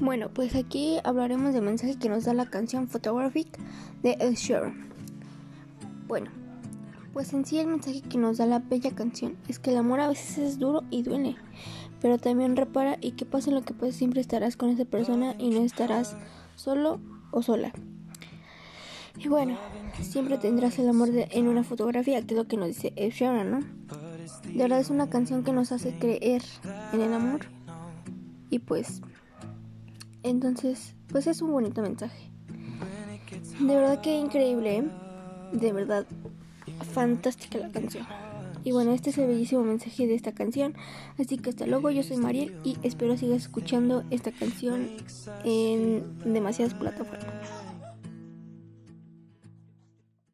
Bueno, pues aquí hablaremos del mensaje que nos da la canción Photographic de Ed Sheeran. Bueno, pues en sí el mensaje que nos da la bella canción es que el amor a veces es duro y duele, pero también repara y que pase lo que pase siempre estarás con esa persona y no estarás solo o sola. Y bueno, siempre tendrás el amor en una fotografía, que es lo que nos dice Ed Sheeran, ¿no? De verdad es una canción que nos hace creer en el amor y pues entonces, pues es un bonito mensaje. De verdad que increíble, ¿eh? de verdad fantástica la canción. Y bueno, este es el bellísimo mensaje de esta canción. Así que hasta luego, yo soy Mariel y espero sigas escuchando esta canción en demasiadas plataformas.